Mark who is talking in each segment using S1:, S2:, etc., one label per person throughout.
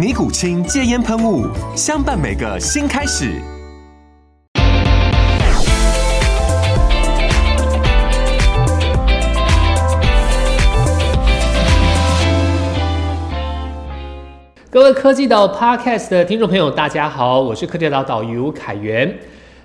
S1: 尼古清戒烟喷雾，相伴每个新开始。
S2: 各位科技岛 Podcast 的听众朋友，大家好，我是科技岛导游凯源。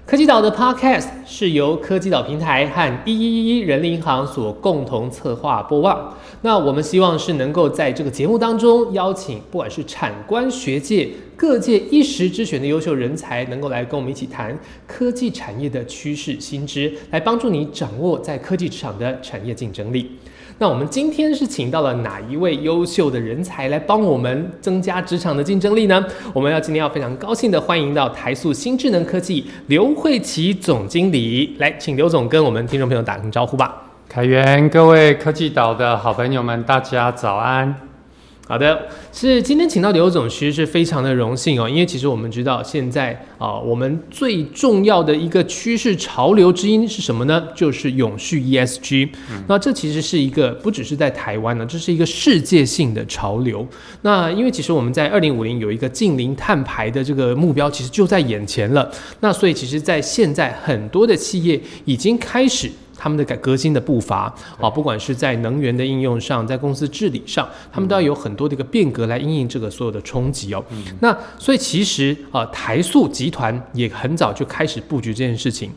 S2: 科技岛的 Podcast 是由科技岛平台和一一一人力银行所共同策划播放。那我们希望是能够在这个节目当中邀请，不管是产官学界各界一时之选的优秀人才，能够来跟我们一起谈科技产业的趋势新知，来帮助你掌握在科技市场的产业竞争力。那我们今天是请到了哪一位优秀的人才来帮我们增加职场的竞争力呢？我们要今天要非常高兴的欢迎到台塑新智能科技刘慧琪总经理来，请刘总跟我们听众朋友打声招呼吧。
S3: 凯源，各位科技岛的好朋友们，大家早安。
S2: 好的，是今天请到刘总，其实是非常的荣幸哦，因为其实我们知道现在啊，我们最重要的一个趋势潮流之一是什么呢？就是永续 ESG。那这其实是一个不只是在台湾呢，这是一个世界性的潮流。那因为其实我们在二零五零有一个近零碳排的这个目标，其实就在眼前了。那所以其实，在现在很多的企业已经开始。他们的改革新的步伐啊，不管是在能源的应用上，在公司治理上，他们都要有很多的一个变革来应应这个所有的冲击哦。那所以其实啊，台塑集团也很早就开始布局这件事情。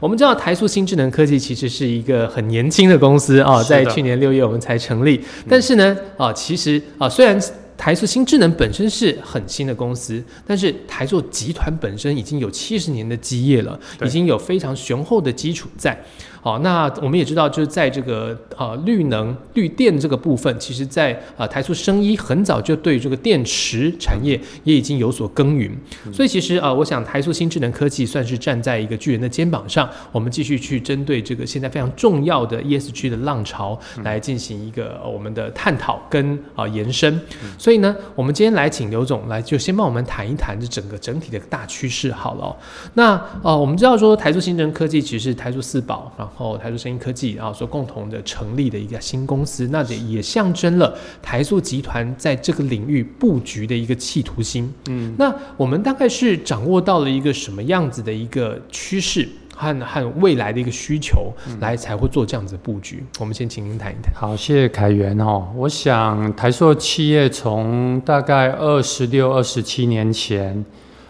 S2: 我们知道台塑新智能科技其实是一个很年轻的公司啊，在去年六月我们才成立，但是呢啊，其实啊虽然。台塑新智能本身是很新的公司，但是台塑集团本身已经有七十年的基业了，已经有非常雄厚的基础在。好，那我们也知道，就是在这个呃绿能、绿电这个部分，其实，在呃台塑生医很早就对这个电池产业也已经有所耕耘。所以其实呃，我想台塑新智能科技算是站在一个巨人的肩膀上，我们继续去针对这个现在非常重要的 ESG 的浪潮来进行一个我们的探讨跟啊延伸。所以呢，我们今天来请刘总来，就先帮我们谈一谈这整个整体的大趋势好了。那呃，我们知道说台塑新智能科技其实是台塑四宝，然后台塑声音科技啊所共同的成立的一个新公司，那也也象征了台塑集团在这个领域布局的一个企图心。嗯，那我们大概是掌握到了一个什么样子的一个趋势？和和未来的一个需求来才会做这样子的布局。我们先请您谈一谈。
S3: 好，谢谢凯源哦。我想台塑企业从大概二十六、二十七年前，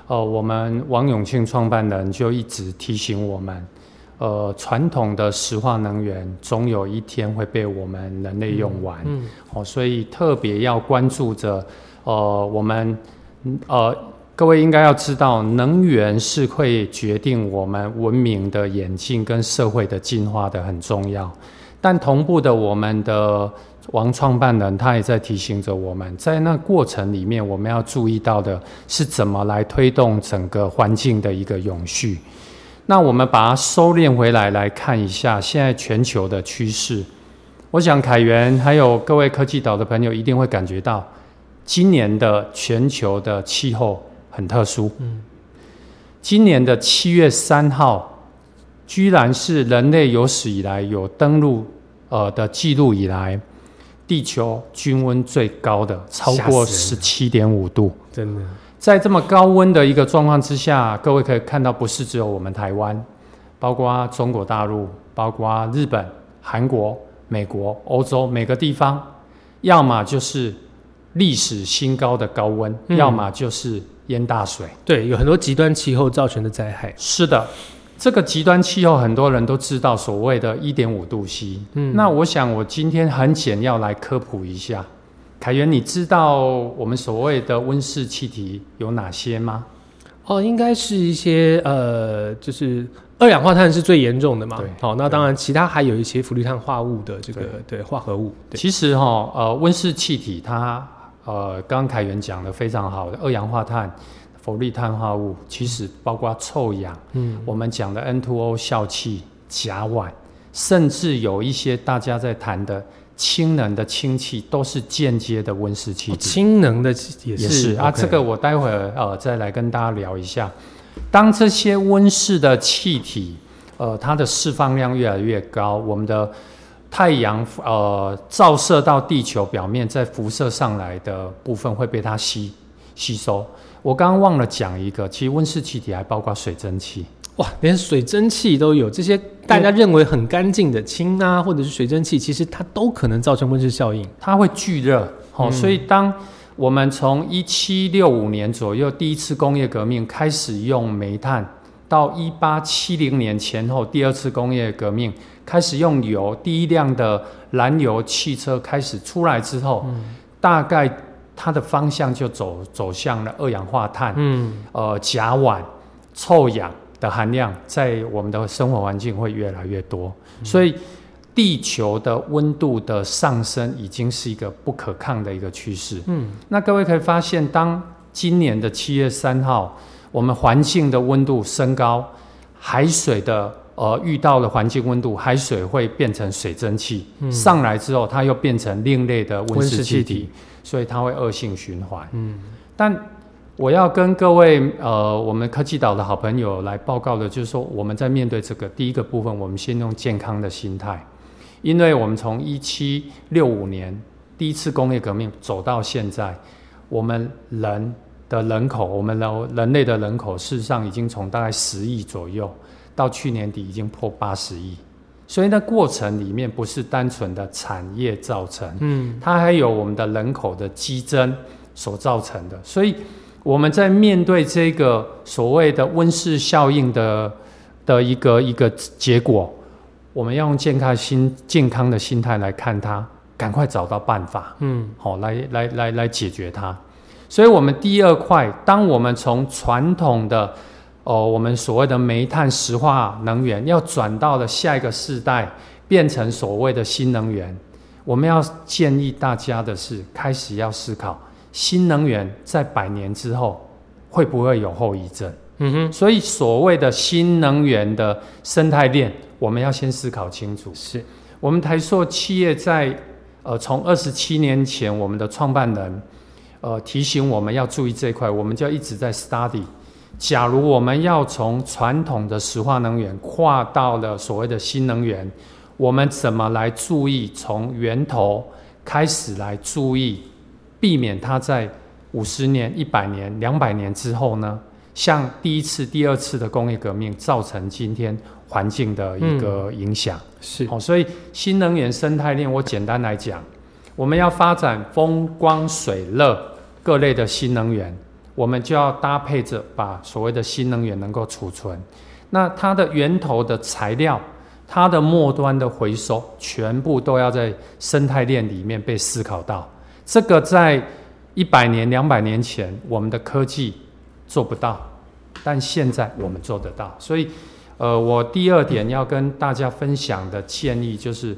S3: 呃，我们王永庆创办人就一直提醒我们，呃，传统的石化能源总有一天会被我们人类用完。嗯，哦，所以特别要关注着，呃，我们，呃。各位应该要知道，能源是会决定我们文明的演进跟社会的进化的很重要。但同步的，我们的王创办人他也在提醒着我们，在那过程里面，我们要注意到的是怎么来推动整个环境的一个永续。那我们把它收敛回来，来看一下现在全球的趋势。我想凯源还有各位科技岛的朋友一定会感觉到，今年的全球的气候。很特殊，嗯，今年的七月三号，居然是人类有史以来有登陆呃的记录以来，地球均温最高的，超过十七点五度。
S2: 真的，
S3: 在这么高温的一个状况之下，各位可以看到，不是只有我们台湾，包括中国大陆，包括日本、韩国、美国、欧洲每个地方，要么就是历史新高的高温，要么就是。淹大水，
S2: 对，有很多极端气候造成的灾害。
S3: 是的，这个极端气候很多人都知道，所谓的一点五度 C。嗯，那我想我今天很简要来科普一下。凯源，你知道我们所谓的温室气体有哪些吗？
S2: 哦，应该是一些呃，就是二氧化碳是最严重的嘛。
S3: 对
S2: 好，那当然其他还有一些氟氯碳化物的这个对化合物。对，
S3: 其实哈，呃，温室气体它呃，刚刚凯源讲的非常好的二氧化碳、氟氯碳化物，其实包括臭氧，
S2: 嗯，
S3: 我们讲的 N2O 笑气、甲烷，甚至有一些大家在谈的氢能的氢气，都是间接的温室气
S2: 哦
S3: 体。
S2: 氢能的也
S3: 也
S2: 是
S3: 是啊这个我待会儿呃再来跟大家聊一下。当这些温室的气体，呃，它的释放量越来越高，我们的太阳呃照射到地球表面，再辐射上来的部分会被它吸吸收。我刚刚忘了讲一个，其实温室气体还包括水蒸气。
S2: 哇，连水蒸气都有，这些大家认为很干净的氢啊，或者是水蒸气，其实它都可能造成温室效应。
S3: 它会聚热，哦，
S2: 嗯
S3: 所以当我们从一七六五年左右第一次工业革命开始用煤炭，到一八七零年前后第二次工业革命开始用油，第一辆的燃油汽车开始出来之后，大概它的方向就走走向了二氧化碳、
S2: 嗯，
S3: 呃甲烷、臭氧的含量在我们的生活环境会越来越多，所以地球的温度的上升已经是一个不可抗的一个趋势。
S2: 嗯，
S3: 那各位可以发现，当今年的七月三号，我们环境的温度升高，海水的呃遇到了环境温度，海水会变成水蒸气，上来之后，它又变成另类的温
S2: 温室气
S3: 室气，体所以它会恶性循环。
S2: 嗯，
S3: 但我要跟各位呃，我们科技岛的好朋友来报告的，就是说我们在面对这个第一个部分，我们先用健康的心态，因为我们从一七六五年第一次工业革命走到现在，我们人的人口，我们人人类的人口，事实上已经从大概十亿左右，到去年底已经破八十亿，所以那过程里面不是单纯的产业造成，
S2: 嗯，
S3: 它还有我们的人口的激增所造成的，所以我们在面对这个所谓的温室效应的的一个一个结果，我们要用健康心健康的心态来看它，赶快找到办法，
S2: 嗯，
S3: 好、来来来来解决它。所以，我们第二块，当我们从传统的哦，我们所谓的煤炭石化能源，要转到了下一个世代，变成所谓的新能源，我们要建议大家的是，开始要思考新能源在百年之后会不会有后遗症。
S2: 嗯哼，
S3: 所以，所谓的新能源的生态链，我们要先思考清楚。
S2: 是，
S3: 我们台塑企业在呃从二十七年前，我们的创办人呃提醒我们要注意这一块，我们就一直在 study。假如我们要从传统的石化能源跨到了所谓的新能源，我们怎么来注意从源头开始来注意，避免它在五十年、一百年、两百年之后呢，像第一次、第二次的工业革命造成今天环境的一个影响。
S2: 是，
S3: 哦，所以新能源生态链，我简单来讲，我们要发展风光水热各类的新能源，我们就要搭配着把所谓的新能源能够储存，那它的源头的材料，它的末端的回收，全部都要在生态链里面被思考到。这个在一百年、两百年前，我们的科技做不到，但现在我们做得到，所以。呃，我第二点要跟大家分享的建议就是，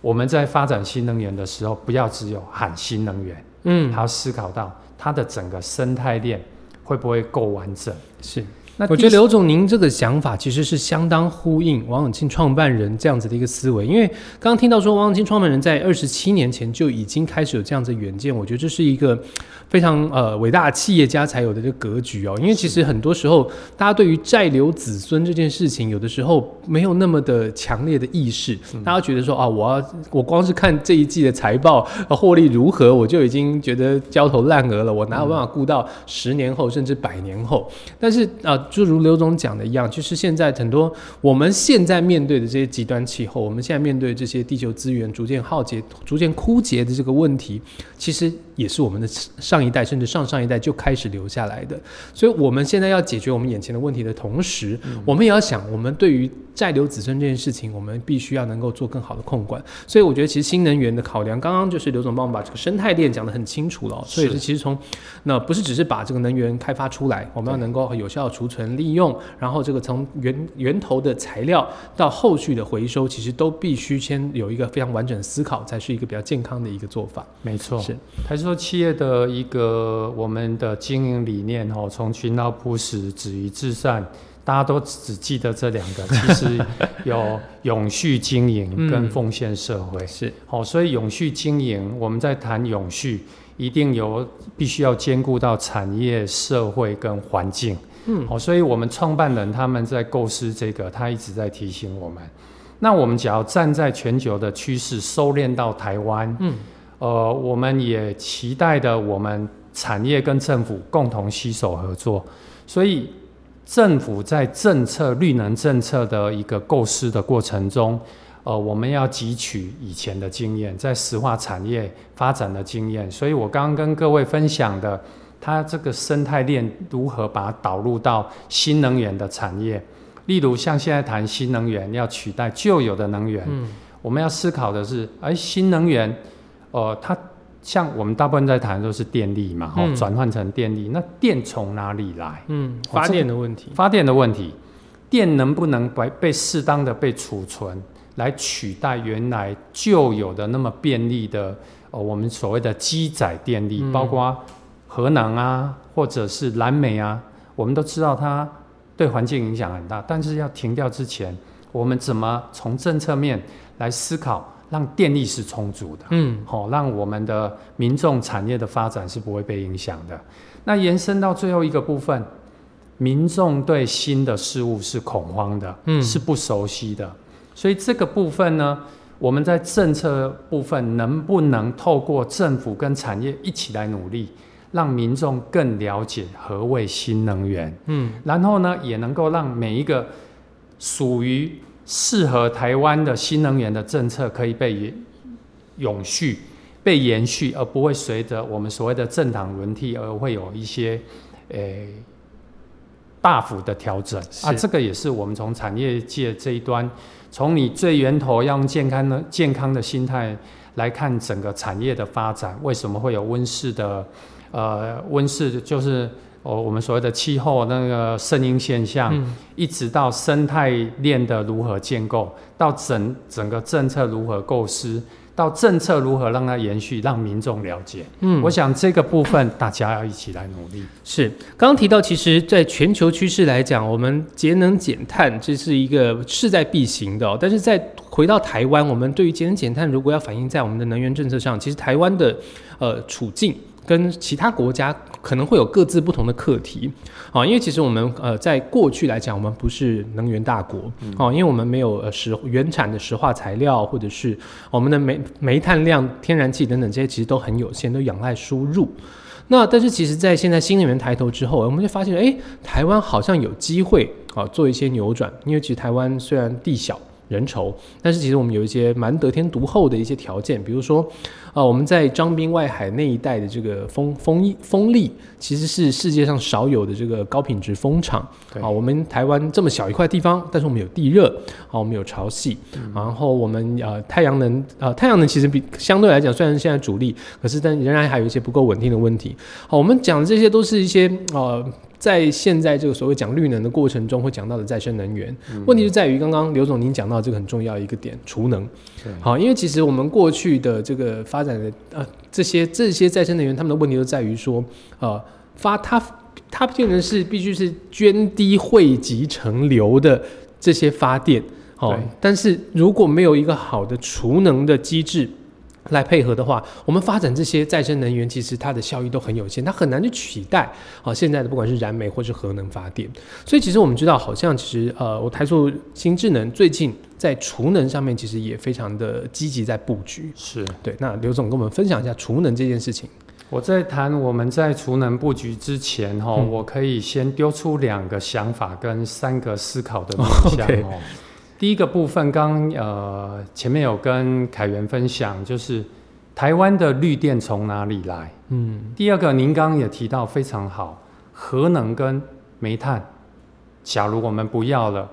S3: 我们在发展新能源的时候，不要只有喊新能源，
S2: 嗯
S3: 还，要思考到它的整个生态链会不会够完整。
S2: 是。
S3: 那
S2: 我觉得刘总您这个想法其实是相当呼应王永庆创办人这样子的一个思维，因为刚刚听到说王永庆创办人在二十七年前就已经开始有这样子的远见，我觉得这是一个非常呃伟大的企业家才有的这个格局哦。因为其实很多时候大家对于债留子孙这件事情，有的时候没有那么的强烈的意识，大家觉得说啊，我要我光是看这一季的财报呃获利如何，我就已经觉得焦头烂额了，我哪有办法顾到十年后甚至百年后？但是啊、就如刘总讲的一样，就是现在很多我们现在面对的这些极端气候，我们现在面对这些地球资源逐渐耗竭、逐渐枯竭的这个问题，其实也是我们的上一代甚至上上一代就开始留下来的。所以我们现在要解决我们眼前的问题的同时，我们也要想，我们对于债留子孙这件事情，我们必须要能够做更好的控管。所以我觉得，其实新能源的考量，刚刚就是刘总帮我们把这个生态链讲得很清楚了哦。所以是其实从那不是只是把这个能源开发出来，我们要能够有效储存利用，然后这个从源源头的材料到后续的回收，其实都必须先有一个非常完整的思考，才是一个比较健康的一个做法。
S3: 没错，
S2: 是
S3: 台塑企业的一个我们的经营理念哦，从勤劳朴实、止于至善，大家都只记得这两个，其实 有永续经营跟奉献社会。
S2: 是
S3: 好、所以永续经营，我们在谈永续，一定有必须要兼顾到产业、社会跟环境。
S2: 嗯
S3: 好、所以我们创办人他们在构思这个，他一直在提醒我们。那我们只要站在全球的趋势，收敛到台湾，
S2: 嗯，
S3: 呃，我们也期待的，我们产业跟政府共同携手合作，所以政府在政策绿能政策的一个构思的过程中，呃，我们要汲取以前的经验，在石化产业发展的经验。所以我刚刚跟各位分享的，它这个生态链如何把它导入到新能源的产业，例如像现在谈新能源要取代旧有的能源，
S2: 嗯。
S3: 我们要思考的是，哎，新能源，呃，它像我们大部分在谈的都是电力嘛，哦
S2: 嗯，
S3: 转换成电力，那电从哪里来？
S2: 嗯，发电的问题。
S3: 发电的问题，电能不能被被适当的被储存，来取代原来旧有的那么便利的呃我们所谓的机载电力，
S2: 嗯
S3: 包括核能啊，或者是燃煤啊，我们都知道它对环境影响很大，但是要停掉之前，我们怎么从政策面来思考，让电力是充足的？
S2: 嗯
S3: 好、让我们的民众产业的发展是不会被影响的。那延伸到最后一个部分，民众对新的事物是恐慌的，
S2: 嗯
S3: 是不熟悉的，所以这个部分呢，我们在政策部分能不能透过政府跟产业一起来努力，让民众更了解何谓新能源？
S2: 嗯
S3: 然后呢，也能够让每一个属于适合台湾的新能源的政策可以被延永续、被延续，而不会随着我们所谓的政党轮替而会有一些诶、大幅的调整啊。这个也是我们从产业界这一端，从你最源头要用健康的健康的心态来看整个产业的发展，为什么会有温室的呃温室就是。哦，我们所谓的气候那个声音现象，
S2: 嗯
S3: 一直到生态链的如何建构，到整整个政策如何构思，到政策如何让它延续，让民众了解。
S2: 嗯
S3: 我想这个部分大家要一起来努力。
S2: 是，刚刚提到，其实在全球趋势来讲，我们节能减碳这是一个势在必行的、哦。但是在回到台湾，我们对于节能减碳，如果要反映在我们的能源政策上，其实台湾的呃处境跟其他国家可能会有各自不同的课题。啊，因为其实我们呃在过去来讲，我们不是能源大国。哦、因为我们没有呃石原产的石化材料，或者是我们的煤煤炭量、天然气等等这些其实都很有限，都仰赖输入。那但是其实，在现在新能源抬头之后，我们就发现，哎，台湾好像有机会啊做一些扭转，因为其实台湾虽然地小人稠，但是其实我们有一些蛮得天独厚的一些条件，比如说，啊，我们在张滨外海那一带的这个风风风力，其实是世界上少有的这个高品质风场。啊，我们台湾这么小一块地方，但是我们有地热，啊，我们有潮汐，然后我们呃太阳能，呃太阳能其实比相对来讲虽然现在主力，可是但仍然还有一些不够稳定的问题。好，我们讲的这些都是一些呃。在现在这个所谓讲绿能的过程中，会讲到的再生能源，问题就在于刚刚刘总您讲到这个很重要一个点，储能。
S3: 对
S2: 好，因为其实我们过去的这个发展的呃这些这些再生能源，他们的问题都在于说，呃发它它变成是必须是涓滴汇集成流的这些发电。好
S3: 对，
S2: 但是如果没有一个好的储能的机制，来配合的话，我们发展这些再生能源，其实它的效益都很有限，它很难去取代啊现在的不管是燃煤或是核能发电。所以其实我们知道，好像其实呃，我台塑新智能最近在储能上面其实也非常的积极在布局。
S3: 是
S2: 对，那刘总跟我们分享一下储能这件事情。
S3: 我在谈我们在储能布局之前，哈、
S2: 嗯
S3: 我可以先丢出两个想法跟三个思考的面向哦。第一个部分刚呃前面有跟凯源分享，就是台湾的绿电从哪里来？
S2: 嗯，
S3: 第二个，您刚刚也提到非常好，核能跟煤炭，假如我们不要了，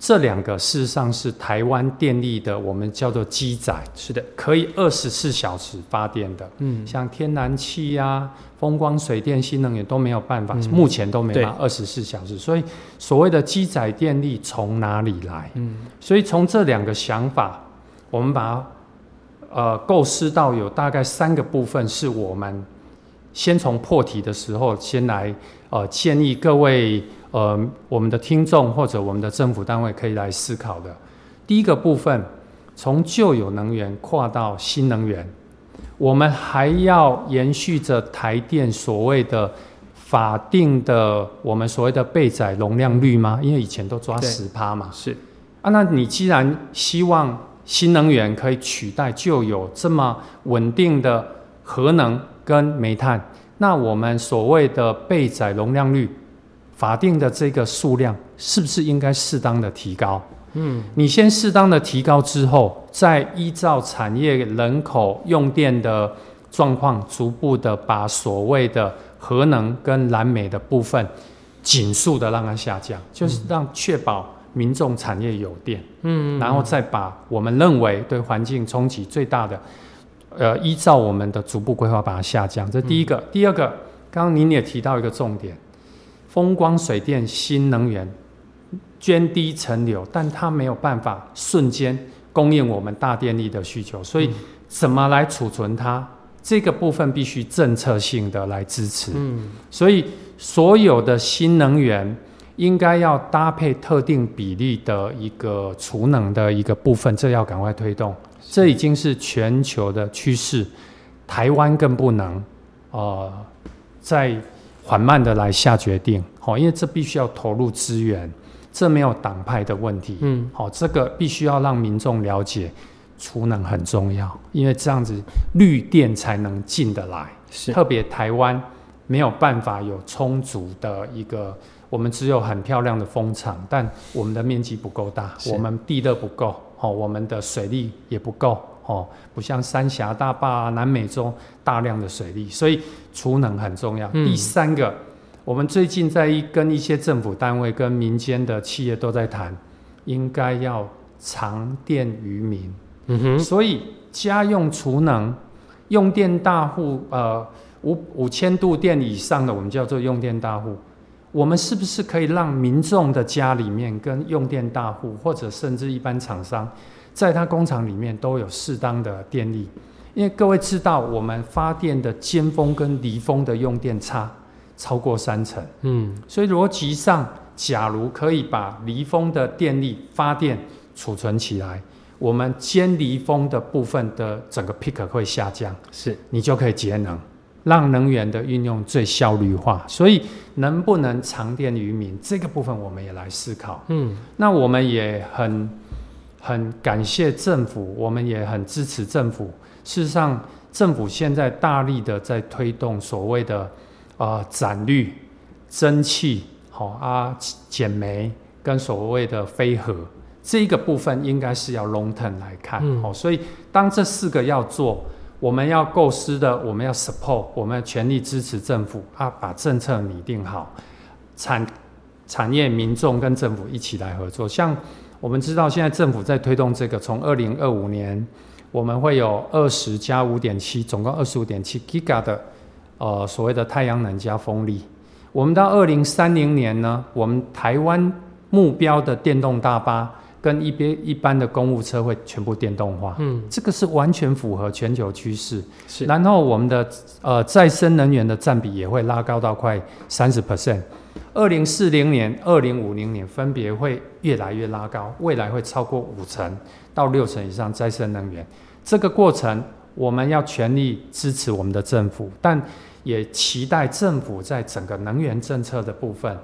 S3: 这两个事实上是台湾电力的，我们叫做基载，
S2: 是的，
S3: 可以二十四小时发电的。
S2: 嗯，
S3: 像天然气呀、风光、水电、新能源都没有办法，
S2: 嗯
S3: 目前都没法二十四小时。所以所谓的基载电力从哪里来？
S2: 嗯，
S3: 所以从这两个想法，我们把它呃构思到有大概三个部分，是我们先从破题的时候先来呃建议各位呃我们的听众或者我们的政府单位可以来思考的。第一个部分，从旧有能源跨到新能源，我们还要延续着台电所谓的法定的我们所谓的备载容量率吗？因为以前都抓
S2: 对
S3: 十趴嘛。
S2: 是，
S3: 啊，那你既然希望新能源可以取代旧有这么稳定的核能跟煤炭，那我们所谓的备载容量率法定的这个数量，是不是应该适当的提高？
S2: 嗯，
S3: 你先适当的提高之后，再依照产业人口用电的状况，逐步的把所谓的核能跟燃煤的部分紧速的让它下降，就是让确保民众产业有电，
S2: 嗯，
S3: 然后再把我们认为对环境冲击最大的，呃，依照我们的逐步规划把它下降。这第一个，第二个，刚刚您也提到一个重点，风光、水电、新能源。涓滴成流，但它没有办法瞬间供应我们大电力的需求，所以怎么来储存它？这个部分必须政策性的来支持。
S2: 嗯，
S3: 所以所有的新能源应该要搭配特定比例的一个储能的一个部分，这要赶快推动。这已经是全球的趋势，台湾更不能呃再缓慢的来下决定，好，因为这必须要投入资源。这没有党派的问题，
S2: 嗯，
S3: 好、这个必须要让民众了解，储能很重要，因为这样子绿电才能进得来。
S2: 是，
S3: 特别台湾没有办法有充足的一个，我们只有很漂亮的风场，但我们的面积不够大，我们地热不够，哦，我们的水利也不够，哦，不像三峡大坝啊、南美洲大量的水利，所以储能很重要。
S2: 嗯
S3: 第三个。我们最近在一跟一些政府单位、跟民间的企业都在谈，应该要长电于民。
S2: 嗯哼，
S3: 所以家用储能、用电大户，呃，五五千度电以上的，我们叫做用电大户。我们是不是可以让民众的家里面跟用电大户，或者甚至一般厂商，在它工厂里面都有适当的电力？因为各位知道，我们发电的尖峰跟离峰的用电差超过三成。
S2: 嗯，
S3: 所以逻辑上，假如可以把离峰的电力发电储存起来，我们尖离峰的部分的整个 peak 会下降，
S2: 是，
S3: 你就可以节能，让能源的运用最效率化。所以能不能长电于民这个部分，我们也来思考。
S2: 嗯，
S3: 那我们也很很感谢政府，我们也很支持政府。事实上，政府现在大力的在推动所谓的啊、呃展绿、蒸汽、好、啊减煤跟所谓的飞核这一个部分，应该是要 long term 来看。
S2: 嗯
S3: 好、所以当这四个要做，我们要构思的，我们要 support，我们要全力支持政府啊，把政策拟定好，产产业、民众跟政府一起来合作。像我们知道，现在政府在推动这个，从二零二五年，我们会有二十加五点七，总共二十五点七 giga 的呃所谓的太阳能加风力。我们到二零三零年呢，我们台湾目标的电动大巴跟一边一般的公务车会全部电动化。
S2: 嗯，
S3: 这个是完全符合全球趋势。
S2: 是，
S3: 然后我们的呃再生能源的占比也会拉高到快三十 percent。二零四零年、二零五零年分别会越来越拉高，未来会超过五成到六成以上再生能源。这个过程我们要全力支持我们的政府，但也期待政府在整个能源政策的部分，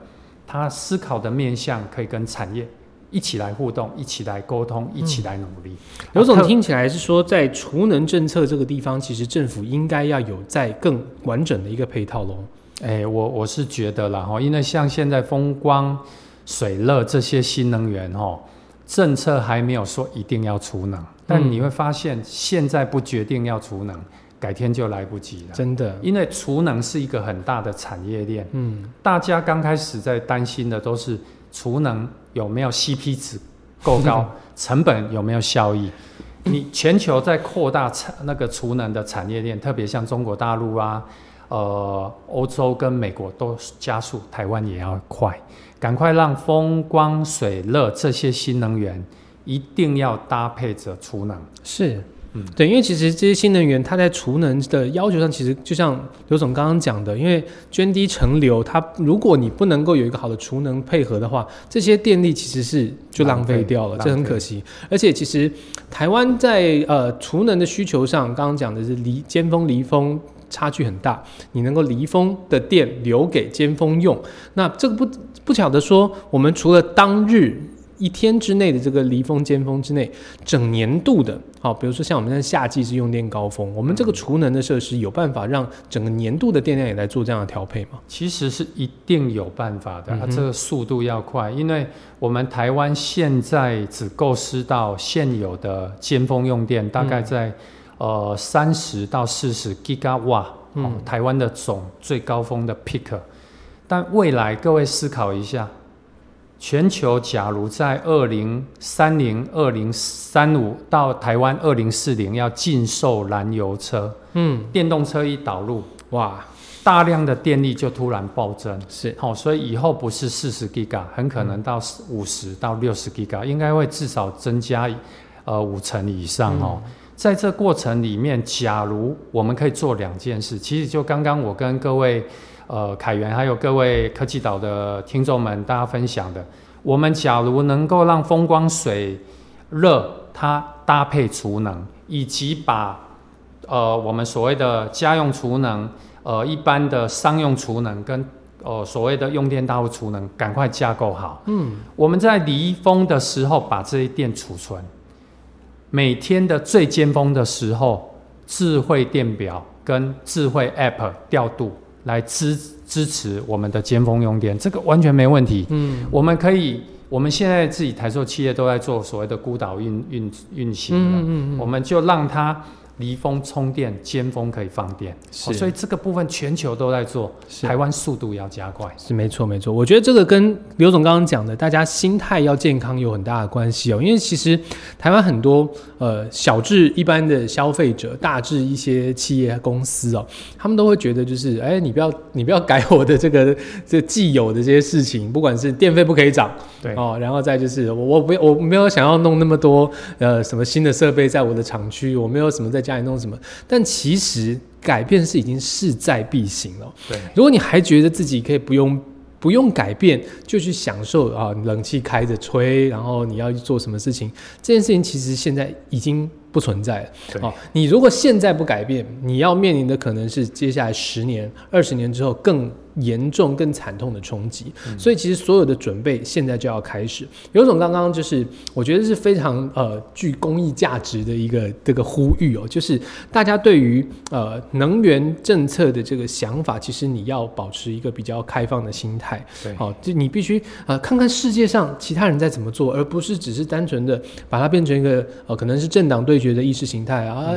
S3: 它思考的面向可以跟产业一起来互动，一起来沟通，一起来努力。
S2: 刘总听起来是说，在储能政策这个地方，其实政府应该要有在更完整的一个配套喽。
S3: 哎、我我是觉得啦哈，因为像现在风光、水热这些新能源哈，政策还没有说一定要储能，但你会发现，现在不决定要储能，改天就来不及了。
S2: 真的，
S3: 因为储能是一个很大的产业链，
S2: 嗯，
S3: 大家刚开始在担心的都是储能有没有 CP 值够高，成本有没有效益。你全球在扩大产那个储能的产业链，特别像中国大陆啊，呃，欧洲跟美国都加速，台湾也要快，赶快让风光水热这些新能源一定要搭配着储能。
S2: 是，
S3: 嗯
S2: 对，因为其实这些新能源，它在储能的要求上，其实就像刘总刚刚讲的，因为涓滴成流，它如果你不能够有一个好的储能配合的话，这些电力其实是就浪费掉了，这很可惜。而且其实台湾在呃储能的需求上，刚刚讲的是离尖峰离峰。差距很大，你能够离峰的电留给尖峰用，那这个不不巧的说，我们除了当日一天之内的这个离峰、尖峰之内，整年度的，好，比如说像我们现在夏季是用电高峰，我们这个储能的设施有办法让整个年度的电量也来做这样的调配吗？
S3: 其实是一定有办法的，啊，
S2: 嗯哼。
S3: 这个速度要快，因为我们台湾现在只构思到现有的尖峰用电，大概在、呃三十到四十 giga 瓦，
S2: 嗯
S3: 哦，台湾的总最高峰的 peak。但未来各位思考一下，全球假如在二零三零、二零三五到台湾二零四零要禁售燃油车，
S2: 嗯，
S3: 电动车一导入，
S2: 哇，
S3: 大量的电力就突然暴增。
S2: 是，
S3: 好、所以以后不是四十 Giga，很可能到五十到六十 Giga，应该会至少增加呃五成以上哦。在这过程里面，假如我们可以做两件事，其实就刚刚我跟各位呃凯源还有各位科技岛的听众们大家分享的，我们假如能够让风光水热它搭配储能，以及把呃我们所谓的家用储能。呃，一般的商用储能跟呃所谓的用电大户储能，赶快架构好。
S2: 嗯，
S3: 我们在离峰的时候把这些电储存，每天的最尖峰的时候，智慧电表跟智慧 App 调度来支支持我们的尖峰用电，这个完全没问题。
S2: 嗯，
S3: 我们可以，我们现在自己台塑企业都在做所谓的孤岛运运运行了，
S2: 嗯嗯嗯。
S3: 我们就让它离峰充电，尖峰可以放电。
S2: 是
S3: 哦所以这个部分全球都在做，
S2: 是
S3: 台湾速度要加快。
S2: 是没错没错，我觉得这个跟刘总刚刚讲的，大家心态要健康有很大的关系哦。因为其实台湾很多呃小至一般的消费者，大至一些企业公司哦，他们都会觉得就是，哎，你不要你不要改我的这个这既有的这些事情，不管是电费不可以涨，
S3: 对
S2: 哦，然后再就是我我不我没有想要弄那么多呃什么新的设备在我的厂区，我没有什么在家里弄什么，但其实改变是已经势在必行了。
S3: 对，
S2: 如果你还觉得自己可以不用不用改变就去享受啊，冷气开着吹，然后你要去做什么事情，这件事情其实现在已经不存在了。
S3: 对
S2: 哦，你如果现在不改变，你要面临的可能是接下来十年、二十年之后更严重、更惨痛的冲击。所以其实所有的准备现在就要开始。有种刚刚就是我觉得是非常呃具公益价值的一个这个呼吁哦，就是大家对于呃能源政策的这个想法，其实你要保持一个比较开放的心态。
S3: 对
S2: 好、就你必须呃看看世界上其他人在怎么做，而不是只是单纯的把它变成一个呃可能是政党对决的意识形态啊。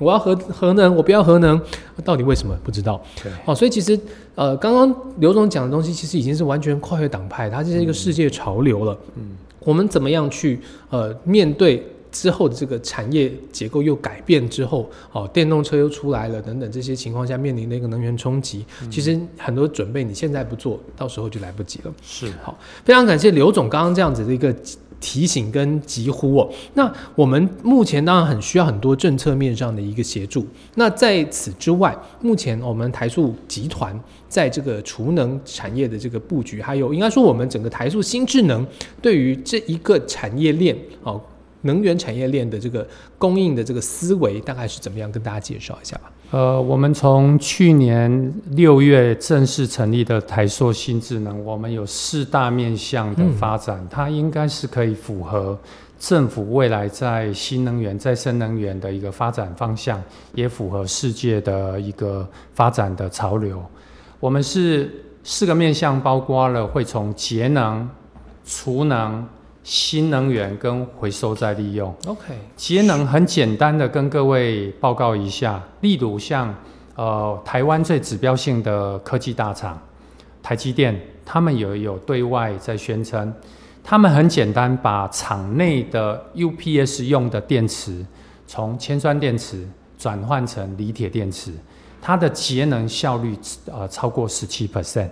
S2: 我要核核能，我不要核能，到底为什么不知道？
S3: 对
S2: 哦，所以其实呃，刚刚刘总讲的东西，其实已经是完全跨越党派，它就是一个世界潮流了。
S3: 嗯，
S2: 我们怎么样去呃面对之后的这个产业结构又改变之后，哦，电动车又出来了等等这些情况下面临的一个能源冲击，其实很多准备你现在不做，到时候就来不及了。
S3: 是好
S2: 非常感谢刘总刚刚这样子的一个提醒跟疾呼哦。那我们目前当然很需要很多政策面上的一个协助。那在此之外，目前我们台塑集团在这个储能产业的这个布局，还有应该说我们整个台塑新智能对于这一个产业链哦。能源产业链的这个供应的这个思维大概是怎么样？跟大家介绍一下吧。
S3: 呃，我们从去年六月正式成立的台硕新智能，我们有四大面向的发展，它应该是可以符合政府未来在新能源、再生能源的一个发展方向，也符合世界的一个发展的潮流。我们是四个面向，包括了会从节能、储能、新能源跟回收再利用。
S2: OK，
S3: 节能很简单的跟各位报告一下，例如像呃台湾最指标性的科技大厂台积电，他们也有对外在宣称，他们很简单把厂内的 UPS 用的电池从铅酸电池转换成锂铁电池，它的节能效率呃超过十七 percent。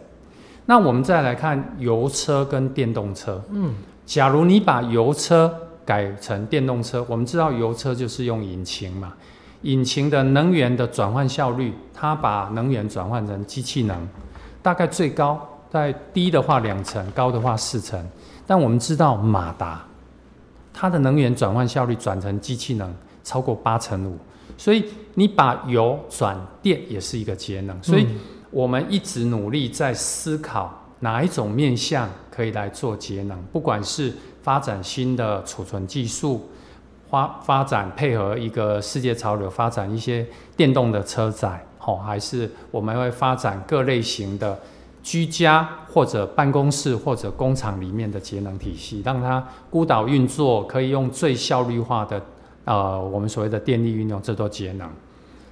S3: 那我们再来看油车跟电动车，
S2: 嗯，
S3: 假如你把油车改成电动车，我们知道油车就是用引擎嘛，引擎的能源的转换效率，它把能源转换成机器能，大概最高在低的话两成，高的话四成。但我们知道马达，它的能源转换效率转成机器能超过八成五，所以你把油转电也是一个节能，所以我们一直努力在思考哪一种面向可以来做节能，不管是发展新的储存技术，发发展配合一个世界潮流，发展一些电动的车载，好、还是我们会发展各类型的居家或者办公室或者工厂里面的节能体系，让它孤岛运作，可以用最效率化的呃我们所谓的电力运用，这都节能。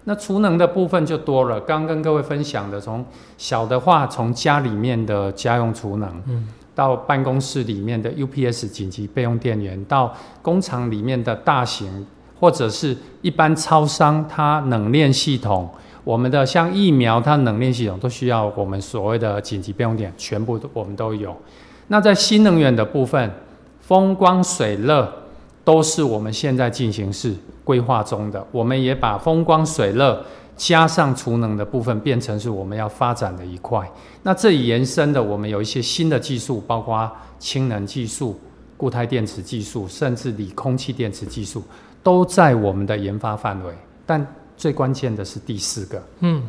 S3: 那储能的部分就多了，刚跟各位分享的，从小的话，从家里面的家用储能，
S2: 嗯，
S3: 到办公室里面的 UPS 紧急备用电源，到工厂里面的大型或者是一般超商它冷链系统，我们的像疫苗它冷链系统都需要我们所谓的紧急备用电，全部都我们都有。那在新能源的部分，风光水热都是我们现在进行式规划中的，我们也把风光水热加上储能的部分变成是我们要发展的一块。那这里延伸的，我们有一些新的技术，包括氢能技术、固态电池技术，甚至锂空气电池技术，都在我们的研发范围。但最关键的是第四个，
S2: 嗯，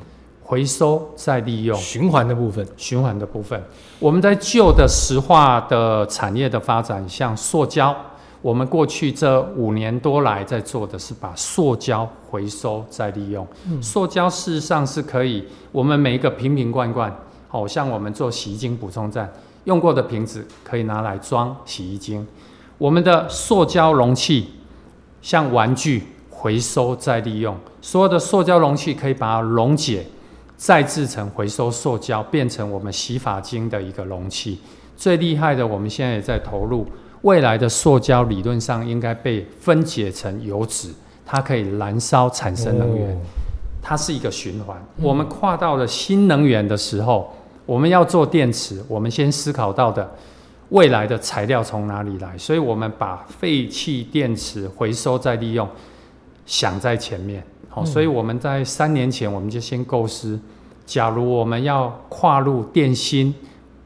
S3: 回收再利用。
S2: 循环的部分，
S3: 循环的部分，我们在旧的石化的产业的发展，像塑胶，我们过去这五年多来在做的是把塑胶回收再利用。
S2: 嗯
S3: 塑胶事实上是可以，我们每一个瓶瓶罐罐，好、像我们做洗衣精补充站用过的瓶子，可以拿来装洗衣精。我们的塑胶容器，像玩具回收再利用，所有的塑胶容器可以把它溶解。再制成回收塑胶，变成我们洗发精的一个容器。最厉害的，我们现在也在投入，未来的塑胶理论上应该被分解成油脂，它可以燃烧产生能源，
S2: 哦
S3: 它是一个循环。我们跨到了新能源的时候，我们要做电池，我们先思考到的未来的材料从哪里来，所以我们把废弃电池回收再利用想在前面。好、
S2: 嗯
S3: 所以我们在三年前我们就先构思，假如我们要跨入电芯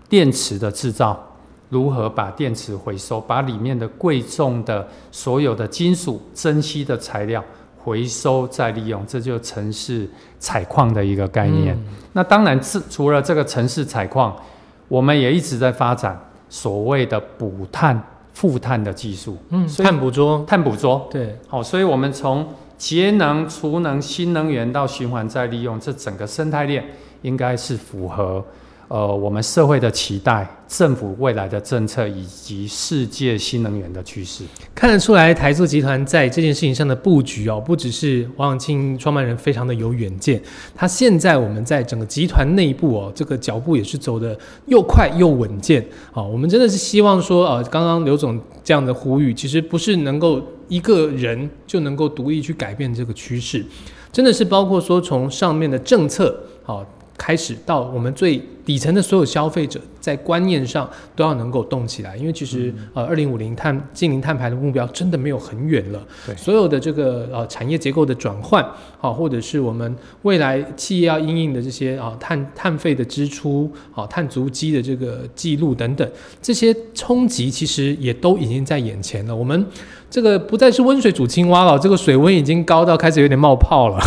S3: 电池的制造，如何把电池回收，把里面的贵重的所有的金属、珍稀的材料回收再利用，这就城市采矿的一个概念。
S2: 嗯
S3: 那当然，是除了这个城市采矿，我们也一直在发展所谓的补碳、负碳的技术，
S2: 嗯，碳捕捉，
S3: 碳捕捉。
S2: 对，
S3: 好，所以我们从节能、储能、新能源到循环再利用，这整个生态链应该是符合呃我们社会的期待、政府未来的政策以及世界新能源的趋势。
S2: 看得出来台塑集团在这件事情上的布局哦，不只是王永庆创办人非常的有远见，他现在我们在整个集团内部哦，这个脚步也是走的又快又稳健哦。我们真的是希望说，呃，刚刚刘总这样的呼吁，其实不是能够一个人就能够独立去改变这个趋势，真的是包括说从上面的政策好、开始到我们最底层的所有消费者，在观念上都要能够动起来，因为其实、呃，二零五零碳近零碳排的目标真的没有很远了。
S3: 对
S2: 所有的这个呃产业结构的转换，好、或者是我们未来企业要应应的这些啊、碳碳费的支出，好、碳足迹的这个记录等等，这些冲击其实也都已经在眼前了。我们这个不再是温水煮青蛙了，这个水温已经高到开始有点冒泡了。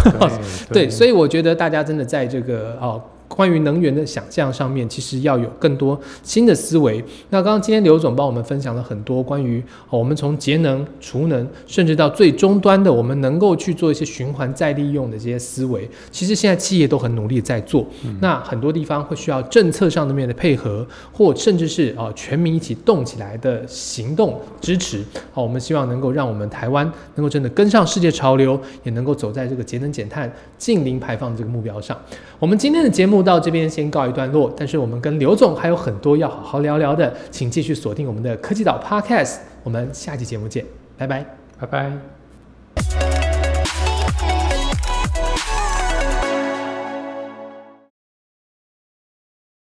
S2: 对，所
S3: 以
S2: 以我觉得大家真的在这个哦。关于能源的想象上面，其实要有更多新的思维。那刚刚今天刘总帮我们分享了很多关于哦，我们从节能、储能，甚至到最终端的，我们能够去做一些循环再利用的这些思维。其实现在企业都很努力在做。那很多地方会需要政策上面的配合，或甚至是啊全民一起动起来的行动支持。好，我们希望能够让我们台湾能够真的跟上世界潮流，也能够走在这个节能减碳、近零排放这个目标上。我们今天的节目到这边先告一段落但是我们跟刘总还有很多要好好聊聊的请继续锁定我们的科技岛 podcast 我们下期节目见拜拜。
S3: 拜拜。